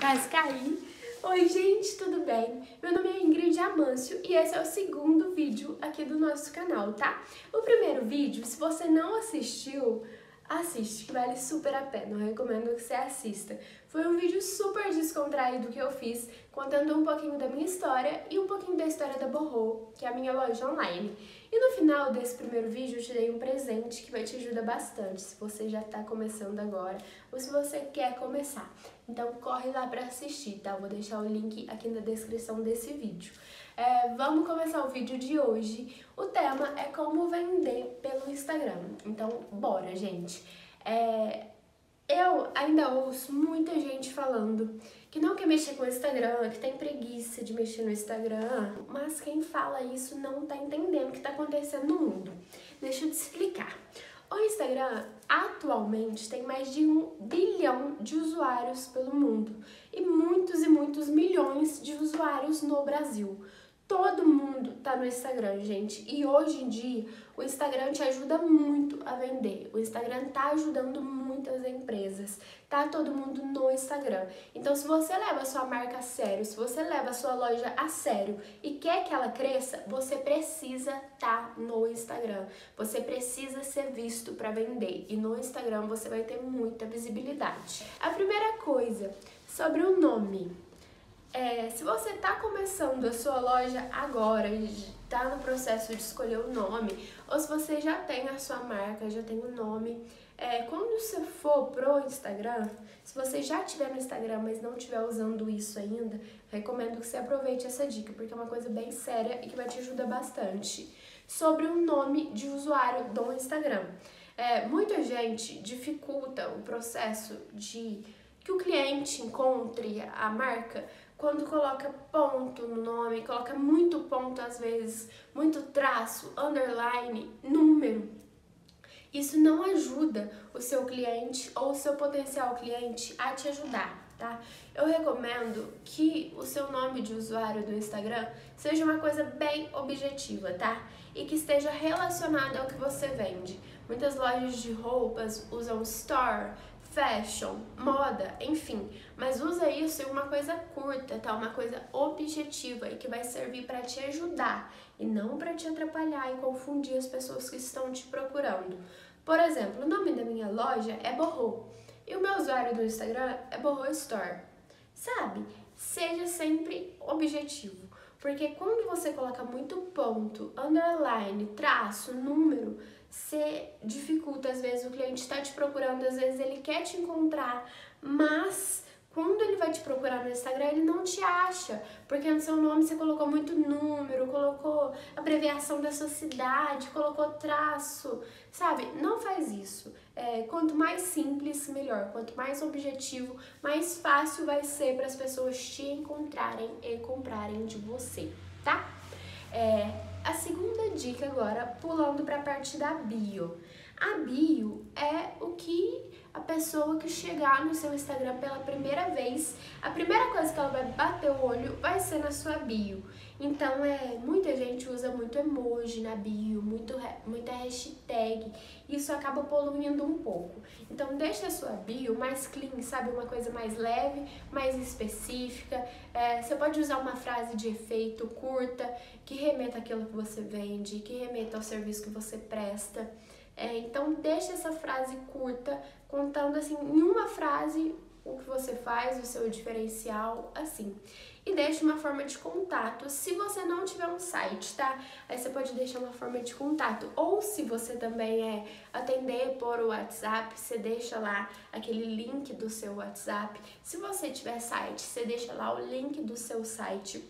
quase caí. Oi gente, tudo bem? Meu nome é Ingrid Amâncio e esse é o segundo vídeo aqui do nosso canal, tá? O primeiro vídeo, se você não assistiu, assiste, que vale super a pena, eu recomendo que você assista. Foi um vídeo super descontraído que eu fiz, contando um pouquinho da minha história e um pouquinho da história da Borro, que é a minha loja online. E no final desse primeiro vídeo eu te dei um presente que vai te ajudar bastante, se você já está começando agora ou se você quer começar. Então corre lá para assistir, tá? Vou deixar o link aqui na descrição desse vídeo. É, vamos começar o vídeo de hoje. O tema é como vender pelo Instagram. Então, bora, gente. É, eu ainda ouço muita gente falando que não quer mexer com o Instagram, que tem preguiça de mexer no Instagram, mas quem fala isso não tá entendendo o que tá acontecendo no mundo. Deixa eu te explicar. O Instagram atualmente tem mais de um bilhão de usuários pelo mundo e muitos e muitos milhões de usuários no Brasil. Todo mundo tá no Instagram, gente. E hoje em dia, o Instagram te ajuda muito a vender. O Instagram tá ajudando muitas empresas. Tá todo mundo no Instagram. Então, se você leva a sua marca a sério, se você leva a sua loja a sério e quer que ela cresça, você precisa tá no Instagram. Você precisa ser visto para vender. E no Instagram você vai ter muita visibilidade. A primeira coisa sobre o nome. É, se você está começando a sua loja agora está no processo de escolher o nome, ou se você já tem a sua marca, já tem o nome, é, quando você for pro Instagram, se você já tiver no Instagram, mas não estiver usando isso ainda, recomendo que você aproveite essa dica, porque é uma coisa bem séria e que vai te ajudar bastante. Sobre o nome de usuário do Instagram. É, muita gente dificulta o processo de que o cliente encontre a marca quando coloca ponto no nome, coloca muito ponto às vezes, muito traço, underline, número. Isso não ajuda o seu cliente ou o seu potencial cliente a te ajudar, tá? Eu recomendo que o seu nome de usuário do Instagram seja uma coisa bem objetiva, tá? E que esteja relacionada ao que você vende. Muitas lojas de roupas usam store, fashion, moda, enfim. Mas usa isso em uma coisa curta, tá? Uma coisa objetiva e que vai servir para te ajudar e não para te atrapalhar e confundir as pessoas que estão te procurando. Por exemplo, o nome da minha loja é Borro e o meu usuário do Instagram é Borro Store. Sabe? Seja sempre objetivo. Porque quando você coloca muito ponto, underline, traço, número, você dificulta, às vezes o cliente está te procurando, às vezes ele quer te encontrar, mas quando ele vai te procurar no Instagram, ele não te acha, porque no seu nome você colocou muito número, colocou abreviação da sua cidade, colocou traço, sabe? Não faz isso. É, quanto mais simples, melhor. Quanto mais objetivo, mais fácil vai ser para as pessoas te encontrarem e comprarem de você, tá? É, a segunda dica agora, pulando para a parte da bio. A bio é o que a pessoa que chegar no seu Instagram pela primeira vez, a primeira coisa que ela vai bater o olho vai ser na sua bio. Então, é, muita gente usa muito emoji na bio, muito, muita hashtag, isso acaba poluindo um pouco. Então, deixa a sua bio mais clean, sabe? Uma coisa mais leve, mais específica. É, você pode usar uma frase de efeito curta, que remeta àquilo que você vende, que remeta ao serviço que você presta. É, então deixa essa frase curta, contando assim, em uma frase o que você faz, o seu diferencial, assim. E deixa uma forma de contato, se você não tiver um site, tá? Aí você pode deixar uma forma de contato. Ou se você também é atender por WhatsApp, você deixa lá aquele link do seu WhatsApp. Se você tiver site, você deixa lá o link do seu site.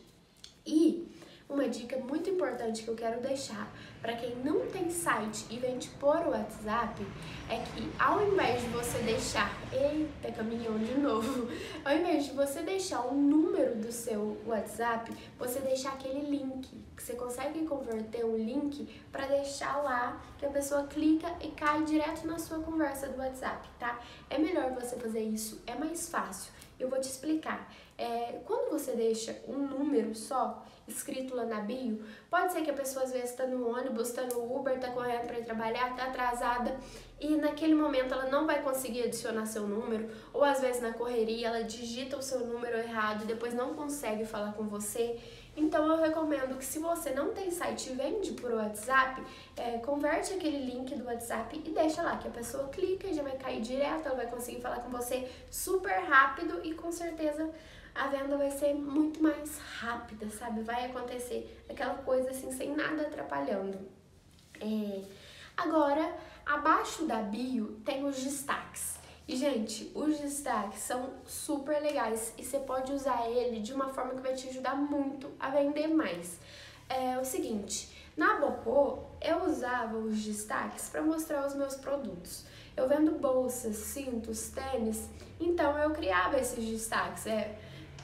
E uma dica muito importante que eu quero deixar para quem não tem site e vende por WhatsApp é que ao invés de você deixar, eita, caminhão de novo, ao invés de você deixar o número do seu WhatsApp, você deixar aquele link, que você consegue converter o link para deixar lá que a pessoa clica e cai direto na sua conversa do WhatsApp, tá? É melhor você fazer isso, é mais fácil. Eu vou te explicar. É, quando você deixa um número só escrito lá na bio, pode ser que a pessoa às vezes está no ônibus ônibus, tá no Uber, tá correndo para ir trabalhar, tá atrasada e naquele momento ela não vai conseguir adicionar seu número, ou às vezes na correria ela digita o seu número errado e depois não consegue falar com você. Então eu recomendo que se você não tem site e vende por WhatsApp, é, converte aquele link do WhatsApp e deixa lá, que a pessoa clica e já vai cair direto, ela vai conseguir falar com você super rápido e com certeza a venda vai ser muito mais rápida, sabe? Vai acontecer aquela coisa assim, sem nada atrapalhando. É... Agora, abaixo da bio tem os destaques. E, gente, os destaques são super legais e você pode usar ele de uma forma que vai te ajudar muito a vender mais. É o seguinte, na Bopô, eu usava os destaques para mostrar os meus produtos. Eu vendo bolsas, cintos, tênis, então eu criava esses destaques. É,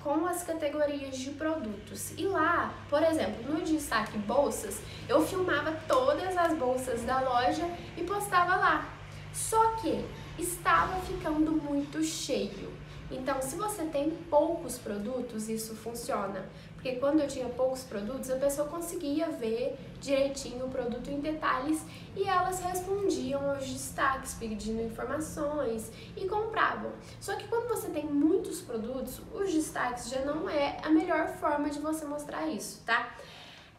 com as categorias de produtos. E lá, por exemplo, no destaque bolsas, eu filmava todas as bolsas da loja e postava lá. Só que estava ficando muito cheio. Então, se você tem poucos produtos, isso funciona. Porque quando eu tinha poucos produtos, a pessoa conseguia ver direitinho o produto em detalhes e elas respondiam aos destaques, pedindo informações e compravam. Só que quando você tem muitos produtos, os destaques já não é a melhor forma de você mostrar isso, tá?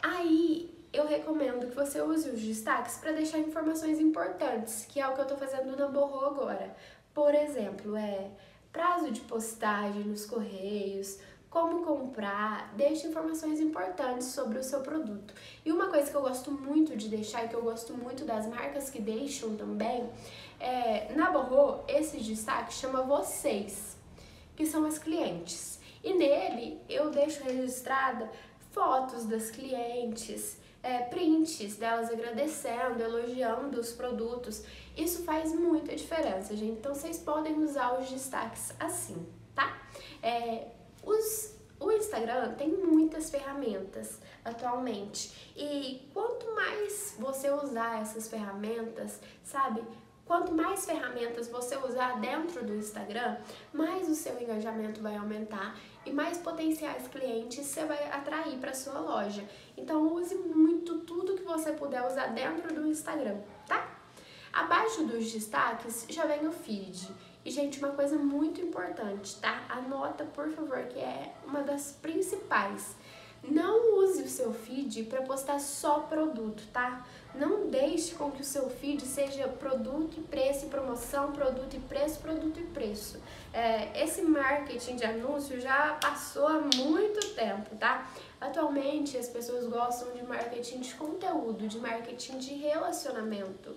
Aí eu recomendo que você use os destaques para deixar informações importantes, que é o que eu estou fazendo na Borro agora. Por exemplo, é prazo de postagem nos correios, como comprar, deixe informações importantes sobre o seu produto. E uma coisa que eu gosto muito de deixar e que eu gosto muito das marcas que deixam também, é, na Borro, esse destaque chama Vocês, que são as clientes. E nele eu deixo registrada fotos das clientes, é, prints delas agradecendo, elogiando os produtos. Isso faz muita diferença, gente. Então vocês podem usar os destaques assim, tá? É, os, o Instagram tem muitas ferramentas atualmente e quanto mais você usar essas ferramentas, sabe? Quanto mais ferramentas você usar dentro do Instagram, mais o seu engajamento vai aumentar e mais potenciais clientes você vai atrair para sua loja. Então use muito tudo que você puder usar dentro do Instagram, tá? Abaixo dos destaques já vem o feed. E, gente, uma coisa muito importante, tá? Anota, por favor, que é uma das principais. Não use o seu feed para postar só produto, tá? Não deixe com que o seu feed seja produto e preço e promoção, produto e preço, produto e preço. É, esse marketing de anúncio já passou há muito tempo, tá? Atualmente as pessoas gostam de marketing de conteúdo, de marketing de relacionamento.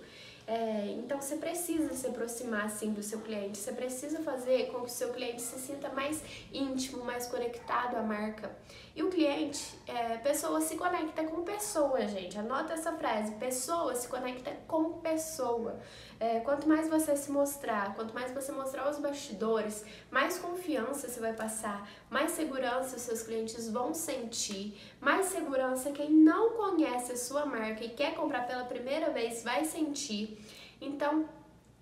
É, então você precisa se aproximar assim do seu cliente, você precisa fazer com que o seu cliente se sinta mais íntimo, mais conectado à marca. E o cliente, é, pessoa se conecta com pessoa, gente. Anota essa frase: pessoa se conecta com pessoa. É, quanto mais você se mostrar, quanto mais você mostrar os bastidores, mais confiança você vai passar, mais segurança os seus clientes vão sentir, mais segurança quem não conhece a sua marca e quer comprar pela primeira vez vai sentir. Então,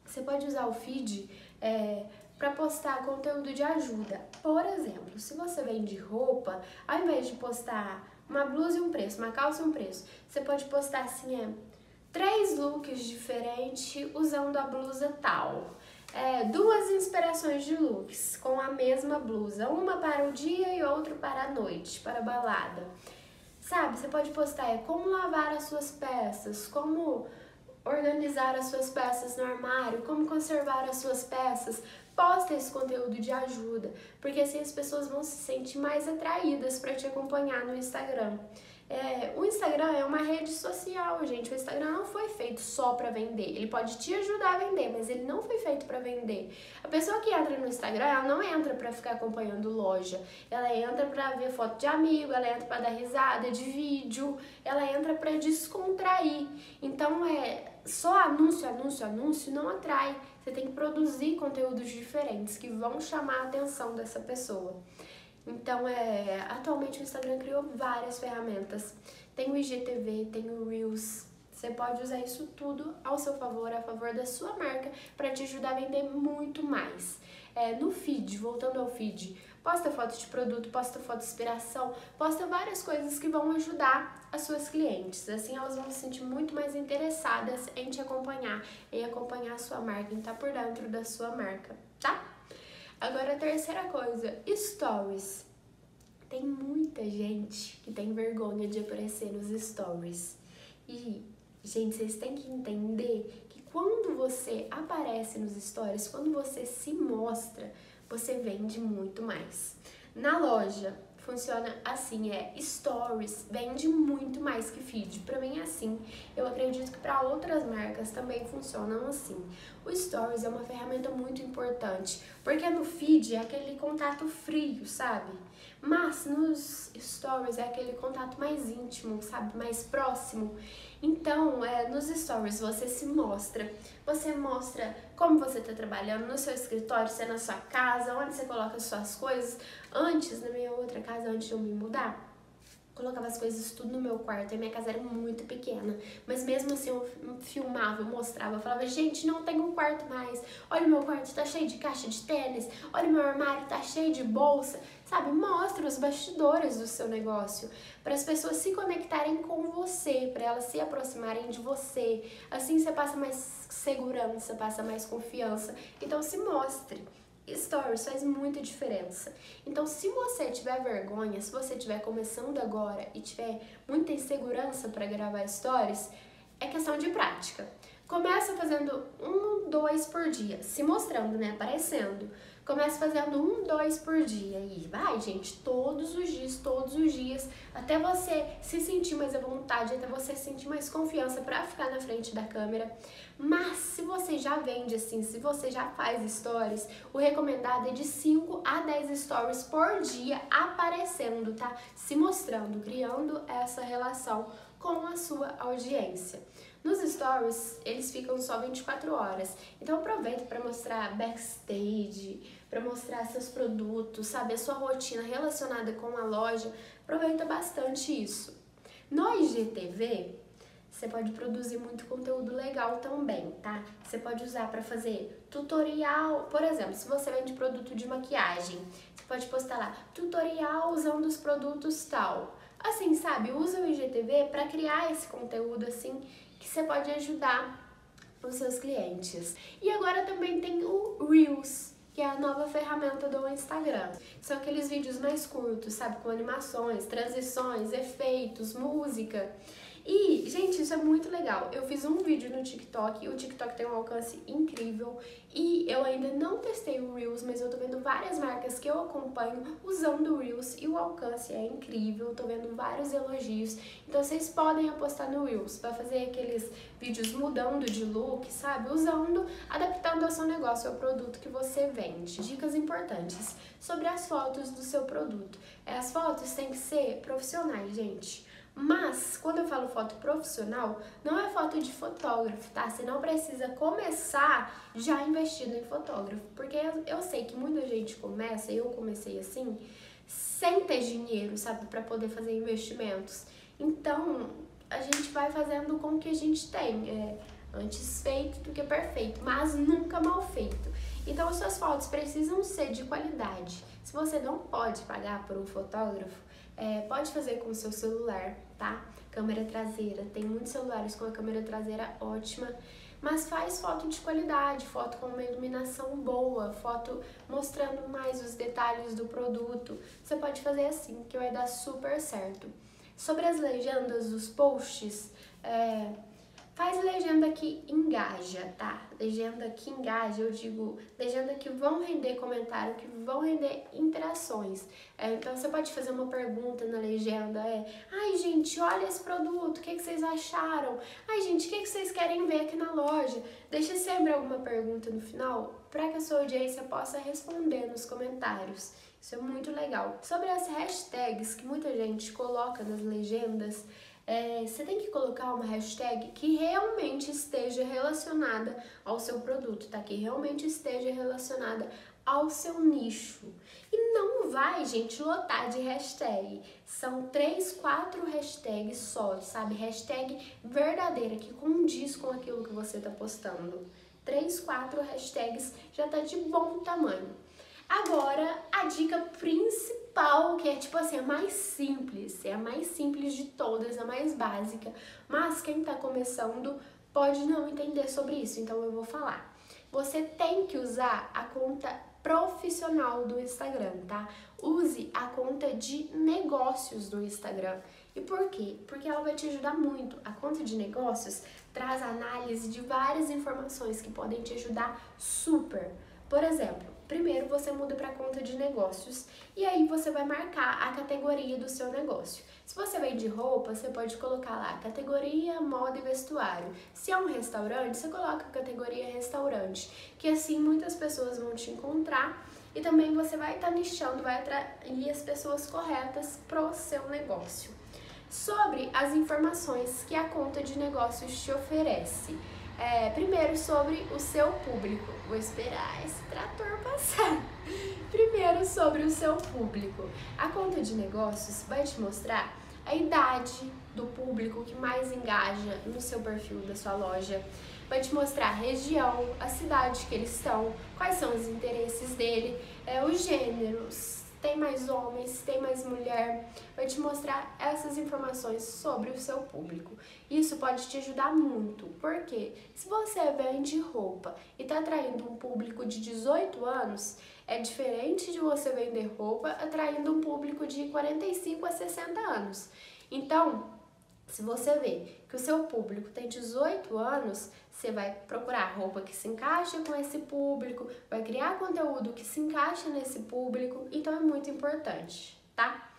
você pode usar o feed é, para postar conteúdo de ajuda. Por exemplo, se você vende roupa, ao invés de postar uma blusa e um preço, uma calça e um preço, você pode postar assim, é três looks diferentes usando a blusa tal. É, duas inspirações de looks com a mesma blusa, uma para o dia e outra para a noite, para a balada. Sabe, você pode postar é, como lavar as suas peças, como organizar as suas peças no armário, como conservar as suas peças. Posta esse conteúdo de ajuda, porque assim as pessoas vão se sentir mais atraídas para te acompanhar no Instagram. É, o Instagram é uma rede social, gente. O Instagram não foi feito só para vender. Ele pode te ajudar a vender, mas ele não foi feito para vender. A pessoa que entra no Instagram, ela não entra para ficar acompanhando loja. Ela entra para ver foto de amigo, ela entra para dar risada de vídeo, ela entra para descontrair. Então é só anúncio, anúncio, anúncio não atrai. Você tem que produzir conteúdos diferentes que vão chamar a atenção dessa pessoa. Então, é, atualmente o Instagram criou várias ferramentas. Tem o IGTV, tem o Reels. Você pode usar isso tudo ao seu favor, a favor da sua marca, para te ajudar a vender muito mais. É, no feed, voltando ao feed, Posta foto de produto, posta foto de inspiração, posta várias coisas que vão ajudar as suas clientes. Assim elas vão se sentir muito mais interessadas em te acompanhar, em acompanhar a sua marca, em estar por dentro da sua marca, tá? Agora a terceira coisa, stories. Tem muita gente que tem vergonha de aparecer nos stories. E, gente, vocês têm que entender que quando você aparece nos stories, quando você se mostra, você vende muito mais. Na loja, funciona assim, é stories, vende muito mais que feed. Para mim é assim. Eu acredito que para outras marcas também funcionam assim. O stories é uma ferramenta muito importante, porque no feed é aquele contato frio, sabe? Mas nos stories é aquele contato mais íntimo, sabe? Mais próximo. Então, é, nos stories você se mostra, você mostra como você está trabalhando no seu escritório, se é na sua casa, onde você coloca as suas coisas. Antes, na minha outra casa, antes de eu me mudar, colocava as coisas tudo no meu quarto, e minha casa era muito pequena, mas mesmo assim eu filmava, eu mostrava, eu falava, gente, não tem um quarto mais, olha o meu quarto tá cheio de caixa de tênis, olha o meu armário tá cheio de bolsa, sabe? Mostra os bastidores do seu negócio, para as pessoas se conectarem com você, para elas se aproximarem de você, assim você passa mais segurança, passa mais confiança, então se mostre. Stories faz muita diferença. Então, se você tiver vergonha, se você estiver começando agora e tiver muita insegurança para gravar stories, é questão de prática. Começa fazendo um, dois por dia, se mostrando, né? Aparecendo. Comece fazendo um, dois por dia e vai, gente, todos os dias, todos os dias, até você se sentir mais à vontade, até você sentir mais confiança para ficar na frente da câmera. Mas se você já vende assim, se você já faz stories, o recomendado é de 5 a 10 stories por dia aparecendo, tá? Se mostrando, criando essa relação com a sua audiência. Nos stories, eles ficam só 24 horas. Então aproveita para mostrar backstage, para mostrar seus produtos, sabe, a sua rotina relacionada com a loja. Aproveita bastante isso. No IGTV, você pode produzir muito conteúdo legal também, tá? Você pode usar para fazer tutorial, por exemplo, se você vende produto de maquiagem, você pode postar lá tutorial usando os produtos tal. Assim, sabe? Usa o IGTV para criar esse conteúdo assim que você pode ajudar os seus clientes. E agora também tem o Reels, que é a nova ferramenta do Instagram. São aqueles vídeos mais curtos, sabe, com animações, transições, efeitos, música. E, gente, isso é muito legal. Eu fiz um vídeo no TikTok, o TikTok tem um alcance incrível e eu ainda não testei o Reels, mas eu tô vendo várias marcas que eu acompanho usando o Reels e o alcance é incrível, tô vendo vários elogios. Então vocês podem apostar no Reels para fazer aqueles vídeos mudando de look, sabe? Usando, adaptando ao seu negócio, ao produto que você vende. Dicas importantes sobre as fotos do seu produto. As fotos têm que ser profissionais, gente. Mas, quando eu falo foto profissional, não é foto de fotógrafo, tá? Você não precisa começar já investindo em fotógrafo, porque eu, sei que muita gente começa, eu comecei assim, sem ter dinheiro, sabe, para poder fazer investimentos. Então, a gente vai fazendo com o que a gente tem. É antes feito do que perfeito, mas nunca mal feito. Então, as suas fotos precisam ser de qualidade. Se você não pode pagar por um fotógrafo, é, pode fazer com o seu celular, tá? Câmera traseira, tem muitos celulares com a câmera traseira ótima, mas faz foto de qualidade, foto com uma iluminação boa, foto mostrando mais os detalhes do produto. Você pode fazer assim, que vai dar super certo. Sobre as legendas dos posts, é, Faz legenda que engaja, tá? Legenda que engaja, eu digo legenda que vão render comentário, que vão render interações. É, então você pode fazer uma pergunta na legenda, é Ai gente, olha esse produto, o que, que vocês acharam? Ai gente, o que, que vocês querem ver aqui na loja? Deixa sempre alguma pergunta no final para que a sua audiência possa responder nos comentários. Isso é muito legal. Sobre as hashtags que muita gente coloca nas legendas, é, você tem que colocar uma hashtag que realmente esteja relacionada ao seu produto, tá? Que realmente esteja relacionada ao seu nicho. E não vai, gente, lotar de hashtag. São três, quatro hashtags só, sabe? Hashtag verdadeira, que condiz com aquilo que você tá postando. Três, quatro hashtags já tá de bom tamanho. Agora, a dica principal, que é tipo assim, a mais simples, é a mais simples de todas, a mais básica, mas quem tá começando pode não entender sobre isso, então eu vou falar. Você tem que usar a conta profissional do Instagram, tá? Use a conta de negócios do Instagram. E por quê? Porque ela vai te ajudar muito. A conta de negócios traz análise de várias informações que podem te ajudar super. Por exemplo, primeiro você muda para conta de negócios e aí você vai marcar a categoria do seu negócio. Se você vende roupa, você pode colocar lá categoria moda e vestuário. Se é um restaurante, você coloca a categoria restaurante, que assim muitas pessoas vão te encontrar e também você vai estar tá nichando, vai atrair as pessoas corretas pro seu negócio. Sobre as informações que a conta de negócios te oferece. É, primeiro sobre o seu público. Vou esperar esse trator passar. Primeiro sobre o seu público. A conta de negócios vai te mostrar a idade do público que mais engaja no seu perfil da sua loja. Vai te mostrar a região, a cidade que eles estão, quais são os interesses dele, é, os gêneros, tem mais homens, tem mais mulher, vai te mostrar essas informações sobre o seu público. Isso pode te ajudar muito, porque se você vende roupa e está atraindo um público de 18 anos, é diferente de você vender roupa atraindo um público de 45 a 60 anos. Então, se você vê que o seu público tem 18 anos, você vai procurar roupa que se encaixa com esse público, vai criar conteúdo que se encaixa nesse público, então é muito importante, tá?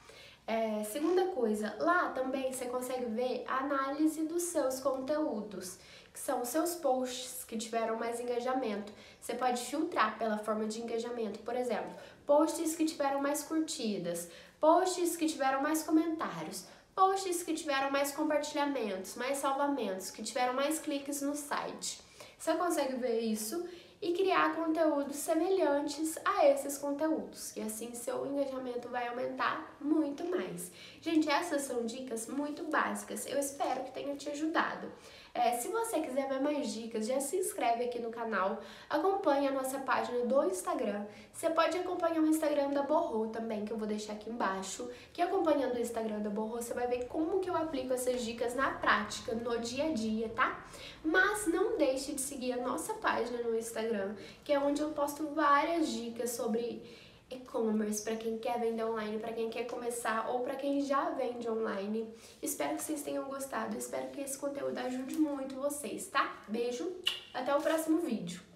É, segunda coisa, lá também você consegue ver a análise dos seus conteúdos, que são os seus posts que tiveram mais engajamento. Você pode filtrar pela forma de engajamento, por exemplo, posts que tiveram mais curtidas, posts que tiveram mais comentários, posts que tiveram mais compartilhamentos, mais salvamentos, que tiveram mais cliques no site. Você consegue ver isso e criar conteúdos semelhantes a esses conteúdos, e assim seu engajamento vai aumentar muito mais. Gente, essas são dicas muito básicas, eu espero que tenha te ajudado. É, se você quiser ver mais dicas, já se inscreve aqui no canal, acompanhe a nossa página do Instagram. Você pode acompanhar o Instagram da Borro também, que eu vou deixar aqui embaixo. Que acompanhando o Instagram da Borro, você vai ver como que eu aplico essas dicas na prática, no dia a dia, tá? Mas não deixe de seguir a nossa página no Instagram, que é onde eu posto várias dicas sobre e-commerce para quem quer vender online, para quem quer começar ou para quem já vende online. Espero que vocês tenham gostado, espero que esse conteúdo ajude muito vocês, tá? Beijo, até o próximo vídeo.